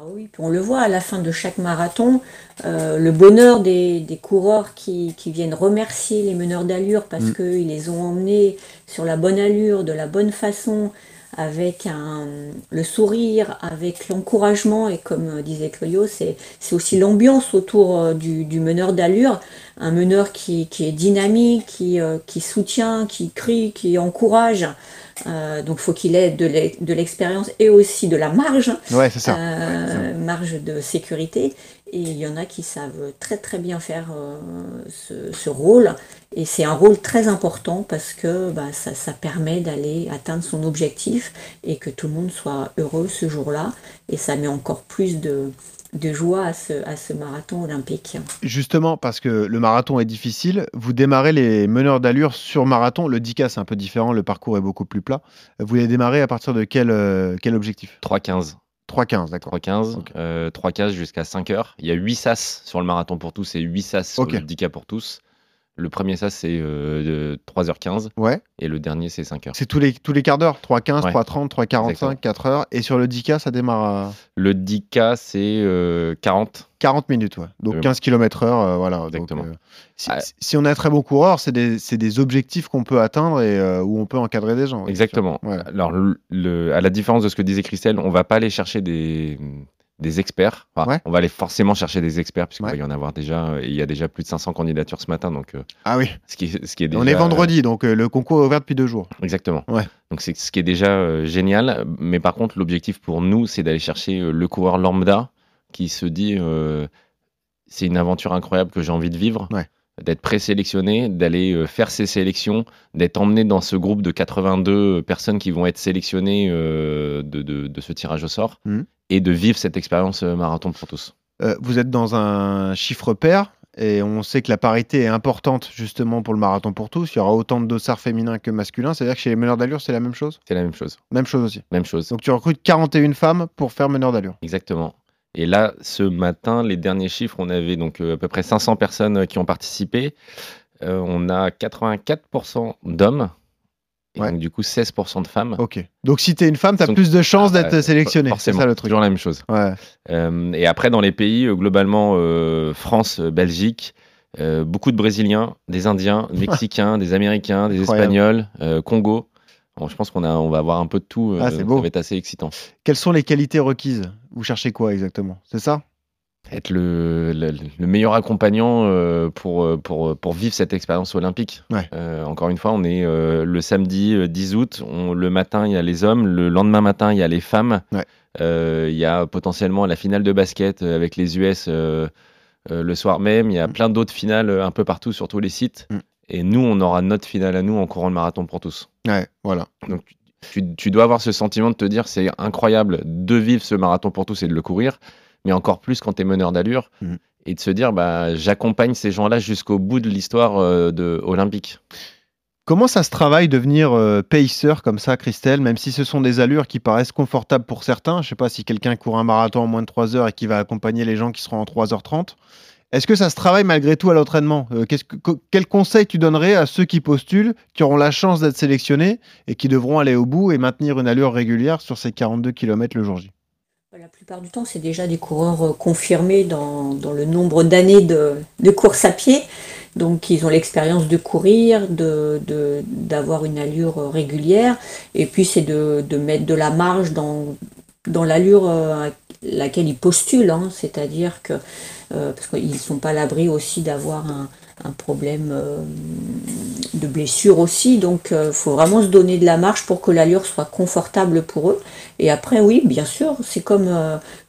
Ah oui, on le voit à la fin de chaque marathon, le bonheur des, coureurs qui, viennent remercier les meneurs d'allure parce mm. qu'ils les ont emmenés sur la bonne allure, de la bonne façon, avec un, le sourire, avec l'encouragement, et comme disait Cloyo, c'est aussi l'ambiance autour du, du meneur d'allure, un meneur qui, qui, est dynamique, qui, qui soutient, qui crie, qui encourage. Euh, donc, faut qu'il ait de l'expérience et aussi de la marge, ouais, ça. Euh, marge de sécurité. Et il y en a qui savent très très bien faire euh, ce, ce, rôle. Et c'est un rôle très important parce que bah, ça, ça, permet d'aller atteindre son objectif et que tout le monde soit heureux ce jour-là. Et ça met encore plus de, de joie à ce, à ce, marathon olympique. Justement, parce que le marathon est difficile, vous démarrez les meneurs d'allure sur marathon. Le 10K, c'est un peu différent, le parcours est beaucoup plus plat. Vous les démarrez à partir de quel, euh, quel objectif? 3,15. 3,15, d'accord. 3,15, euh, 3,15 jusqu'à 5 heures. Il y a 8 SAS sur le marathon pour tous et 8 SAS sur le 10K pour tous. Le premier SAS, c'est euh, 3h15. Ouais. Et le dernier, c'est 5h. C'est tous les, tous les quarts d'heure 3h15, ouais. 3h30, 3h45, 4h. Et sur le 10K, ça démarre à... Le 10K, c'est 40. 40 minutes, ouais. Donc euh, 15 km/h, euh, voilà. Exactement. Donc, euh, si, ah. si, on est un très bon coureur, c'est des, des, objectifs qu'on peut atteindre et euh, où on peut encadrer des gens. Exactement. Ouais. Alors, le, le, à la différence de ce que disait Christelle, on va pas aller chercher des des experts. Enfin, ouais. On va aller forcément chercher des experts, puisqu'il ouais. va y en avoir déjà. Il y a déjà plus de 500 candidatures ce matin. Donc, ah oui. Ce qui, ce qui est déjà, On est vendredi, donc euh, le concours est ouvert depuis deux jours. Exactement. Ouais. Donc c'est ce qui est déjà euh, génial. Mais par contre, l'objectif pour nous, c'est d'aller chercher euh, le coureur lambda qui se dit euh, c'est une aventure incroyable que j'ai envie de vivre. Ouais d'être présélectionné, d'aller euh, faire ces sélections, d'être emmené dans ce groupe de 82 personnes qui vont être sélectionnées euh, de, de, de, ce tirage au sort mmh. et de vivre cette expérience euh, marathon pour tous. vous êtes dans un chiffre pair et on sait que la parité est importante justement pour le marathon pour tous. Il y aura autant de dossards féminins que masculins. C'est-à-dire que chez les meneurs d'allure, c'est la même chose? C'est la même chose. Même chose aussi. Même chose. Donc tu recrutes 41 femmes pour faire meneur d'allure. Exactement. Et là, ce matin, les derniers chiffres, on avait donc euh, à peu près 500 personnes qui ont participé. Euh, on a 84% d'hommes. Et ouais. donc, du coup, 16% de femmes. Ok. Donc, si tu es une femme, tu as donc, plus de chances d'être euh, sélectionnée. Forcément. C'est ça le truc. Toujours la même chose. Ouais. Euh, et après, dans les pays, globalement, euh, France, Belgique, beaucoup de Brésiliens, des Indiens, Mexicains, des Américains, des Espagnols, Congo. Bon, je pense qu'on on va avoir un peu de tout. Ah, c'est beau. Ça va être assez excitant. Quelles sont les qualités requises? Vous cherchez quoi exactement? C'est ça? Être le, le, le, meilleur accompagnant euh, pour, pour, pour vivre cette expérience olympique. Ouais. Euh, encore une fois, on est euh, le samedi 10 août. On, le matin, il y a les hommes. Le lendemain matin, il y a les femmes. Ouais. il y a potentiellement la finale de basket avec les US le soir même. Il y a Mm. plein d'autres finales un peu partout sur tous les sites. Mm. Et nous, on aura notre finale à nous en courant le marathon pour tous. Ouais, voilà. Donc, tu, tu, dois avoir ce sentiment de te dire c'est incroyable de vivre ce marathon pour tous et de le courir, mais encore plus quand tu es meneur d'allure, mmh. et de se dire bah, j'accompagne ces gens-là jusqu'au bout de l'histoire euh, de olympique. Comment ça se travaille devenir euh, pacer comme ça, Christelle, même si ce sont des allures qui paraissent confortables pour certains? Je sais pas si quelqu'un court un marathon en moins de 3 heures et qui va accompagner les gens qui seront en 3h30. Est-ce que ça se travaille malgré tout à l'entraînement? Euh, que, Quel conseil tu donnerais à ceux qui postulent, qui auront la chance d'être sélectionnés et qui devront aller au bout et maintenir une allure régulière sur ces 42 km le jour J? La plupart du temps, c'est déjà des coureurs confirmés dans, le nombre d'années de, course à pied. Donc, ils ont l'expérience de courir, d'avoir de, une allure régulière. Et puis, c'est de, mettre de la marge dans, l'allure laquelle ils postulent. Hein. C'est-à-dire que euh, parce qu'ils ne sont pas à l'abri aussi d'avoir un, un, problème euh, de blessure aussi. Donc il euh, faut vraiment se donner de la marge pour que l'allure soit confortable pour eux. Et après, oui, bien sûr, c'est comme,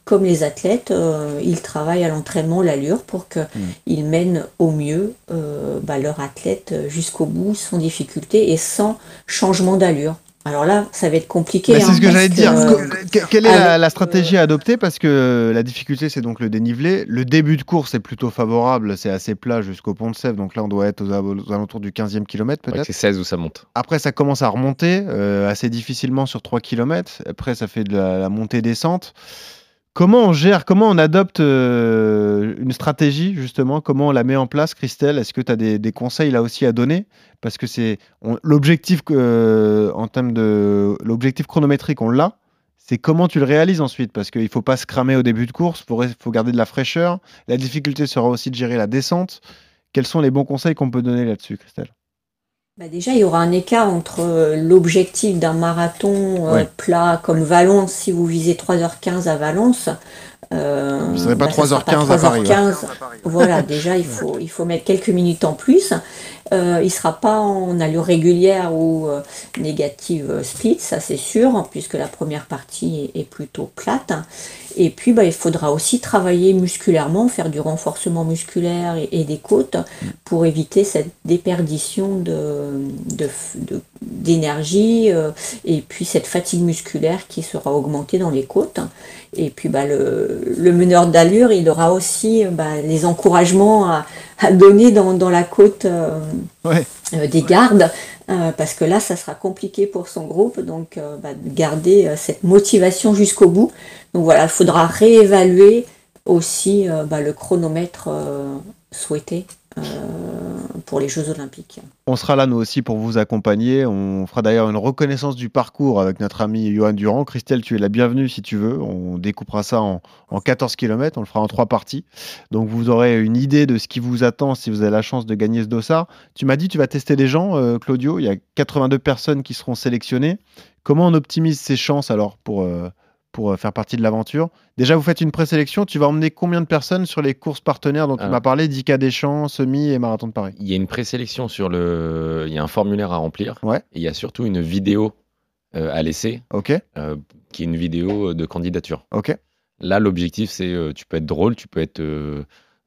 comme les athlètes, ils travaillent à l'entraînement l'allure pour qu'ils mmh. mènent au mieux bah, leur athlète jusqu'au bout sans difficulté et sans changement d'allure. Alors là, ça va être compliqué. Bah, c'est hein, ce que j'allais dire. Euh, Quelle est la, la, stratégie à adopter? Parce que la difficulté, c'est donc le dénivelé. Le début de course est plutôt favorable. C'est assez plat jusqu'au pont de Sèvres. Donc là, on doit être aux, aux alentours du 15e kilomètre, peut-être. Ouais, c'est 16 où ça monte. Après, ça commence à remonter euh, assez difficilement sur 3 km. Après, ça fait de la, la montée-descente. Comment on gère, comment on adopte euh, une stratégie justement? Comment on la met en place, Christelle? Est-ce que tu as des, conseils là aussi à donner? Parce que c'est l'objectif euh, en termes de l'objectif chronométrique, on l'a. C'est comment tu le réalises ensuite? Parce qu'il ne faut pas se cramer au début de course, il faut, faut, garder de la fraîcheur. La difficulté sera aussi de gérer la descente. Quels sont les bons conseils qu'on peut donner là-dessus, Christelle? Bah déjà, il y aura un écart entre euh, l'objectif d'un marathon euh, plat comme Valence, si vous visez 3h15 à Valence. Euh, vous ne pas 3h15 bah, à Paris. 3h15. Voilà, déjà, il faut, il faut mettre quelques minutes en plus. Euh, il ne sera pas en allure régulière ou euh, négative speed, ça c'est sûr, puisque la première partie est, plutôt plate. Et puis bah, il faudra aussi travailler musculairement, faire du renforcement musculaire et, des côtes pour éviter cette déperdition d'énergie euh, et puis cette fatigue musculaire qui sera augmentée dans les côtes. Et puis bah, le, meneur d'allure, il aura aussi bah, les encouragements à, donner dans, la côte euh, euh, des gardes, euh, parce que là, ça sera compliqué pour son groupe, donc bah, de garder cette motivation jusqu'au bout. Donc voilà, il faudra réévaluer aussi bah, le chronomètre souhaité pour les Jeux Olympiques. On sera là nous aussi pour vous accompagner. On fera d'ailleurs une reconnaissance du parcours avec notre ami Johan Durand. Christelle, tu es la bienvenue si tu veux. On découpera ça en, 14 km, on le fera en trois parties. Donc vous aurez une idée de ce qui vous attend si vous avez la chance de gagner ce dossard. Tu m'as dit tu vas tester des gens, euh, Claudio. Il y a 82 personnes qui seront sélectionnées. Comment on optimise ces chances alors pour, euh, pour euh, faire partie de l'aventure. Déjà, vous faites une présélection. Tu vas emmener combien de personnes sur les courses partenaires dont tu m'as parlé 10K des Champs, Semi et Marathon de Paris? Il y a une présélection sur le. Il y a un formulaire à remplir. Ouais. Et il y a surtout une vidéo euh, à laisser. Ok. Euh, qui est une vidéo de candidature. Ok. Là, l'objectif, c'est tu peux être drôle, tu peux être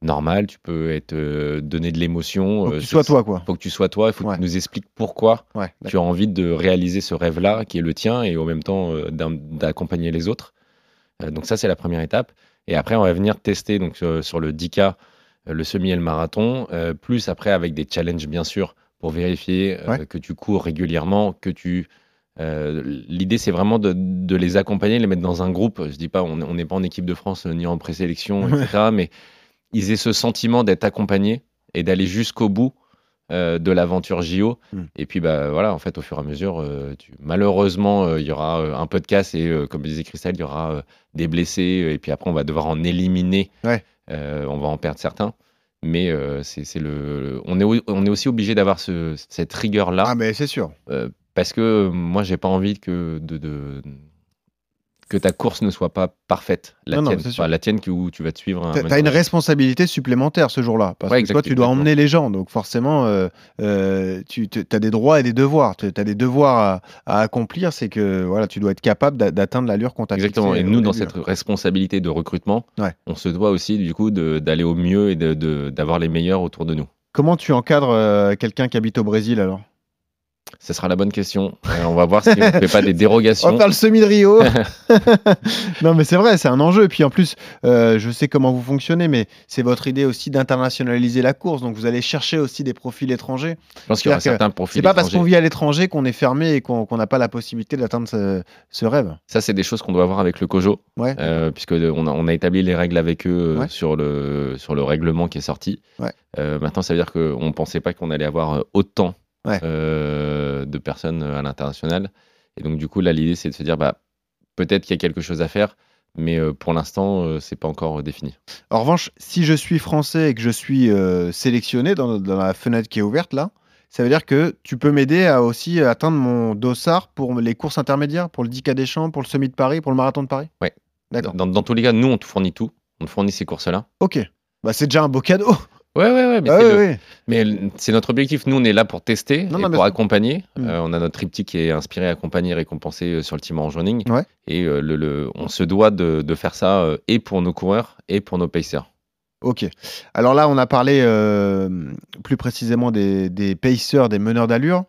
normal, tu peux être donner de l'émotion. Faut que tu sois toi, quoi. Faut que tu sois toi. Il faut que tu nous expliques pourquoi tu as envie de réaliser ce rêve-là, qui est le tien, et en même temps d'accompagner les autres. donc ça, c'est la première étape. Et après, on va venir tester donc sur le 10K, le semi et le marathon, plus après avec des challenges bien sûr pour vérifier que tu cours régulièrement, que tu L'idée, c'est vraiment de, les accompagner, les mettre dans un groupe. Je dis pas, on n'est pas en équipe de France ni en présélection, etc. mais ils aient ce sentiment d'être accompagnés et d'aller jusqu'au bout euh, de l'aventure JO. Hmm. Et puis, bah, voilà, en fait, au fur et à mesure, euh, malheureusement, euh, il y aura un peu de casse et, comme disait Christelle, il y aura des blessés. Et puis après, on va devoir en éliminer. on va en perdre certains. Mais c'est le, on est, on est aussi obligé d'avoir ce, cette rigueur-là. Ah, mais c'est sûr. parce que moi, j'ai pas envie que de que ta course ne soit pas parfaite, la tienne, la tienne où tu vas te suivre. Tu as, une responsabilité supplémentaire ce jour-là, parce que toi, tu dois emmener les gens, donc forcément, euh, euh, tu as des droits et des devoirs. Tu as des devoirs à, accomplir, c'est que voilà, tu dois être capable d'atteindre l'allure qu'on t'a Exactement, et nous, dans cette responsabilité de recrutement, on se doit aussi du coup d'aller au mieux et d'avoir les meilleurs autour de nous. Comment tu encadres euh, quelqu'un qui habite au Brésil alors? Ce sera la bonne question. Euh, on va voir si on ne fait pas des dérogations. on va faire le semi de Rio. non, mais c'est vrai, c'est un enjeu. Et puis en plus, euh, je sais comment vous fonctionnez, mais c'est votre idée aussi d'internationaliser la course. Donc vous allez chercher aussi des profils étrangers. Je pense qu'il y aura certains profils. C'est pas parce qu'on vit à l'étranger qu'on est fermé et qu'on n'a pas la possibilité d'atteindre ce, rêve. Ça, c'est des choses qu'on doit voir avec le COJO. Ouais. Euh, puisque on a, on a, établi les règles avec eux sur, le, sur le règlement qui est sorti. maintenant, ça veut dire qu'on ne pensait pas qu'on allait avoir autant euh, de personnes à l'international. Et donc, du coup, là, l'idée, c'est de se dire, bah, peut-être qu'il y a quelque chose à faire, mais euh, pour l'instant, euh, c'est pas encore défini. En revanche, si je suis français et que je suis sélectionné dans, la fenêtre qui est ouverte là, ça veut dire que tu peux m'aider à aussi atteindre mon dossard pour les courses intermédiaires, pour le 10K des Champs, pour le Semi de Paris, pour le Marathon de Paris? Oui. D'accord. Dans, dans, tous les cas, nous, on te fournit tout. On te fournit ces courses-là. Ok. Bah, c'est déjà un beau cadeau. Ouais, ouais, ouais. Mais ah c'est notre objectif. Nous, on est là pour tester et pour accompagner. Hmm. Euh, on a notre triptyque qui est inspiré, accompagné, récompensé euh, sur le team Orange Running. Et euh, le, on se doit de, faire ça et pour nos coureurs et pour nos pacers. Ok. Alors là, on a parlé plus précisément des, des pacers, des meneurs d'allure.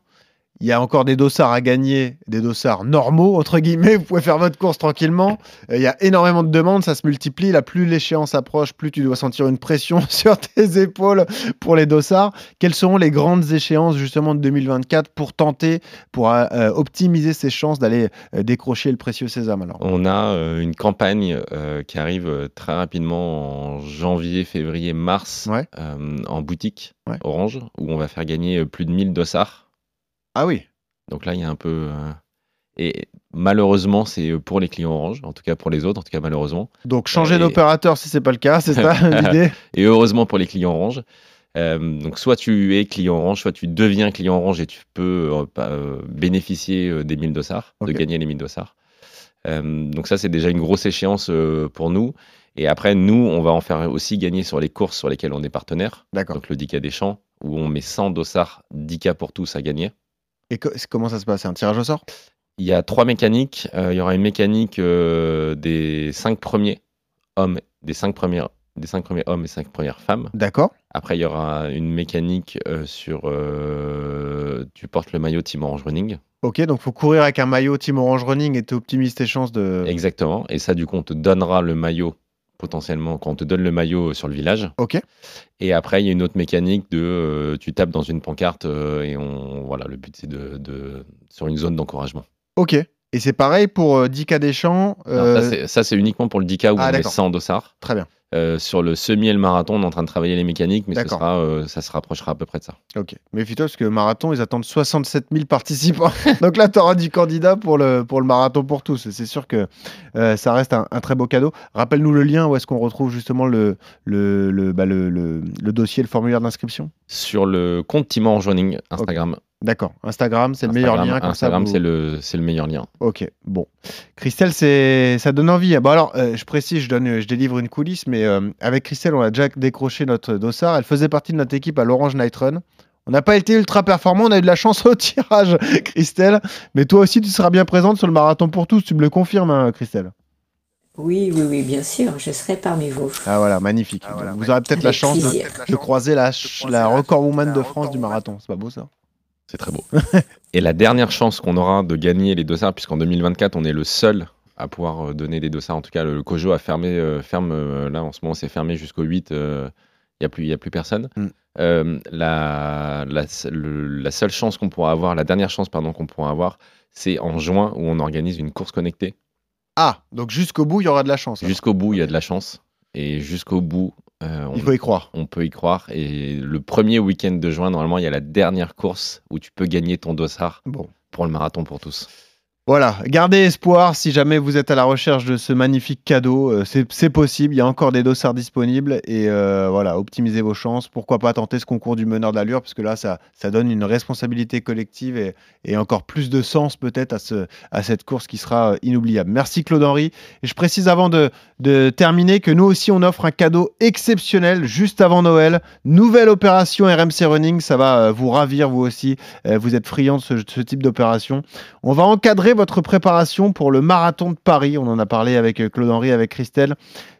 Il y a encore des dossards à gagner, des dossards normaux, entre guillemets. Vous pouvez faire votre course tranquillement. Euh, il y a énormément de demandes, ça se multiplie. Là, plus l'échéance approche, plus tu dois sentir une pression sur tes épaules pour les dossards. Quelles seront les grandes échéances justement de 2024 pour tenter, pour euh, euh, optimiser ses chances d'aller décrocher le précieux sésame alors? On a une campagne qui arrive très rapidement en janvier, février, mars en boutique Orange, où on va faire gagner plus de 1000 dossards ah oui. Donc là, il y a un peu. Euh, et malheureusement, c'est pour les clients Orange, en tout cas pour les autres, en tout cas malheureusement. Donc changer d'opérateur si c'est pas le cas, c'est ça l'idée? Et heureusement pour les clients Orange. donc soit tu es client orange, soit tu deviens client orange et tu peux bénéficier des 1000 dossards, de gagner les 1000 dossards. donc ça c'est déjà une grosse échéance pour nous. Et après, nous, on va en faire aussi gagner sur les courses sur lesquelles on est partenaire. D'accord. Donc le 10K des champs, où on met 100 dossards, 10K pour tous à gagner. Et comment ça se passe? C'est un tirage au sort? Il y a trois mécaniques. Euh, il y aura une mécanique euh, des cinq premiers hommes, des cinq premières des cinq premiers hommes et cinq premières femmes. D'accord. Après, il y aura une mécanique euh, sur tu portes le maillot Team Orange Running. Ok, donc faut courir avec un maillot Team Orange Running et tu optimises tes chances de. Exactement. Et ça, du coup, on te donnera le maillot potentiellement quand on te donne le maillot sur le village. Ok. Et après, il y a une autre mécanique de euh, tu tapes dans une pancarte euh, et on voilà, le but c'est de, de, sur une zone d'encouragement. Ok. Et c'est pareil pour 10K euh, des champs. Ça, c'est uniquement pour le 10K où ah, on met 100 dossards. Très bien. Euh, sur le semi et le marathon, on est en train de travailler les mécaniques, mais sera, euh, ça se rapprochera à peu près de ça. Ok. Méfie-toi, parce que le marathon, ils attendent 67 000 participants. Donc là, tu auras du candidat pour le, pour le marathon pour tous. C'est sûr que euh, ça reste un, très beau cadeau. Rappelle-nous le lien où est-ce qu'on retrouve justement le, le, le, bah, le, dossier, le formulaire d'inscription Sur le compte Timor Joining Instagram. D'accord. Instagram, c'est le meilleur lien. Instagram, c'est le, le meilleur lien. Ok, bon. Christelle, ça donne envie. Bon, alors, euh, je précise, je, donne, je délivre une coulisse, mais euh, avec Christelle, on a déjà décroché notre dossard. Elle faisait partie de notre équipe à l'Orange Night Run. On n'a pas été ultra performant, on a eu de la chance au tirage, Christelle. Mais toi aussi, tu seras bien présente sur le marathon pour tous, tu me le confirmes, hein, Christelle oui, oui, oui, bien sûr, je serai parmi vous. Ah voilà, magnifique. Ah, vous aurez peut-être la chance de, croiser la, la record woman de France du marathon. C'est pas beau ça? C'est très beau. et la dernière chance qu'on aura de gagner les dossards, puisqu'en 2024, on est le seul à pouvoir euh, donner des dossards. En tout cas, le, Kojo a fermé, euh, ferme, euh, là en ce moment, c'est fermé jusqu'au 8. Il n'y a, plus, a plus personne. Mm. la, la, la, seule chance qu'on pourra avoir, la dernière chance pardon qu'on pourra avoir, c'est en juin où on organise une course connectée. Ah, donc jusqu'au bout, il y aura de la chance. Jusqu'au bout, il y a de la chance. Et jusqu'au bout, euh, il faut y croire. On peut y croire. Et le premier week-end de juin, normalement, il y a la dernière course où tu peux gagner ton dossard bon. pour le marathon pour tous. Voilà, gardez espoir si jamais vous êtes à la recherche de ce magnifique cadeau. Euh, c'est possible, il y a encore des dossards disponibles et euh, voilà, optimisez vos chances. Pourquoi pas tenter ce concours du meneur d'allure parce que là, ça, donne une responsabilité collective et, encore plus de sens peut-être à, ce, à cette course qui sera euh, inoubliable. Merci Claude-Henri. Et je précise avant de, terminer que nous aussi, on offre un cadeau exceptionnel juste avant Noël. Nouvelle opération RMC Running, ça va vous ravir vous aussi. Vous êtes friand de ce type d'opération. On va encadrer votre préparation pour le marathon de Paris On en a parlé avec euh, Claude Henry, avec Christelle.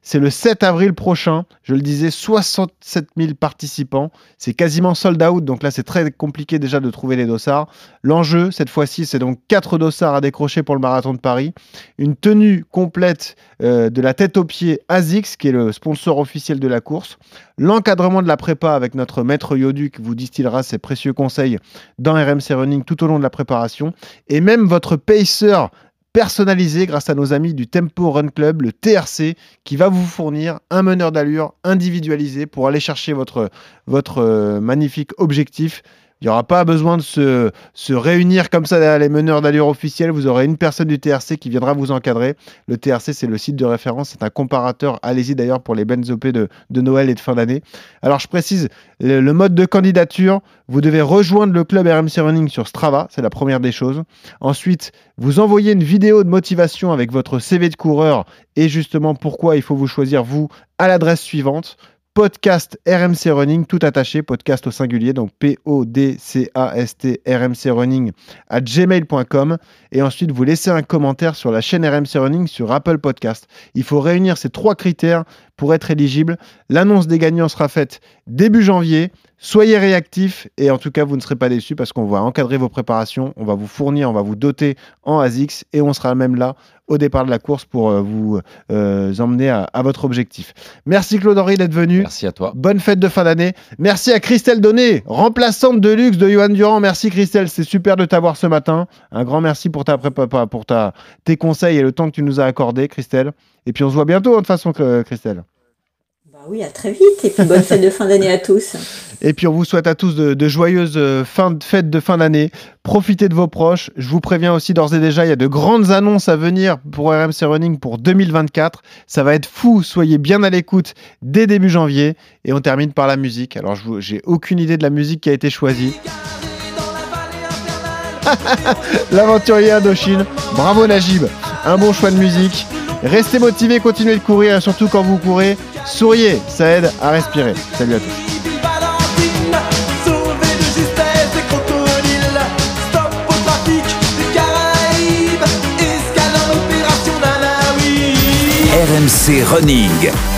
C'est le 7 avril prochain. Je le disais, 67 000 participants. C'est quasiment sold out. Donc là, c'est très compliqué déjà de trouver les dossards. L'enjeu, cette fois-ci, c'est donc 4 dossards à décrocher pour le marathon de Paris. Une tenue complète euh, de la tête aux pieds ASICS, qui est le sponsor officiel de la course. L'encadrement de la prépa avec notre maître Yodu qui vous distillera ses précieux conseils dans RMC Running tout au long de la préparation. Et même votre pacer personnalisé grâce à nos amis du Tempo Run Club, le TRC, qui va vous fournir un meneur d'allure individualisé pour aller chercher votre, votre euh, magnifique objectif il n'y aura pas besoin de se, réunir comme ça les meneurs d'allure officiels. Vous aurez une personne du TRC qui viendra vous encadrer. Le TRC, c'est le site de référence. C'est un comparateur. Allez-y d'ailleurs pour les benzopés de, de Noël et de fin d'année. Alors, je précise, le, mode de candidature, vous devez rejoindre le club RMC Running sur Strava. C'est la première des choses. Ensuite, vous envoyez une vidéo de motivation avec votre CV de coureur et justement pourquoi il faut vous choisir vous à l'adresse suivante podcast RMC Running, tout attaché, podcast au singulier, donc P-O-D-C-A-S-T RMC Running à gmail.com. Et ensuite, vous laissez un commentaire sur la chaîne RMC Running sur Apple Podcast. Il faut réunir ces trois critères pour être éligible. L'annonce des gagnants sera faite début janvier. Soyez réactifs et en tout cas, vous ne serez pas déçus parce qu'on va encadrer vos préparations, on va vous fournir, on va vous doter en ASICS et on sera même là au départ de la course pour euh, vous euh, emmener à, votre objectif. Merci Claude-Henri d'être venu. Merci à toi. Bonne fête de fin d'année. Merci à Christelle Donné, remplaçante de luxe de Johan Durand. Merci Christelle, c'est super de t'avoir ce matin. Un grand merci pour, ta pour ta, tes conseils et le temps que tu nous as accordé, Christelle. Et puis on se voit bientôt, de toute façon, Christelle. Bah oui, à très vite. Et puis bonne fête de fin d'année à tous. Et puis on vous souhaite à tous de, joyeuses euh, fêtes de fin d'année. Profitez de vos proches. Je vous préviens aussi d'ores et déjà, il y a de grandes annonces à venir pour RMC Running pour 2024. Ça va être fou. Soyez bien à l'écoute dès début janvier. Et on termine par la musique. Alors j'ai aucune idée de la musique qui a été choisie. L'aventurier Indochine. Bravo Najib. Un bon choix de musique. Restez motivés, continuez de courir surtout quand vous courez, souriez, ça aide à respirer. Salut à tous. RMC Running.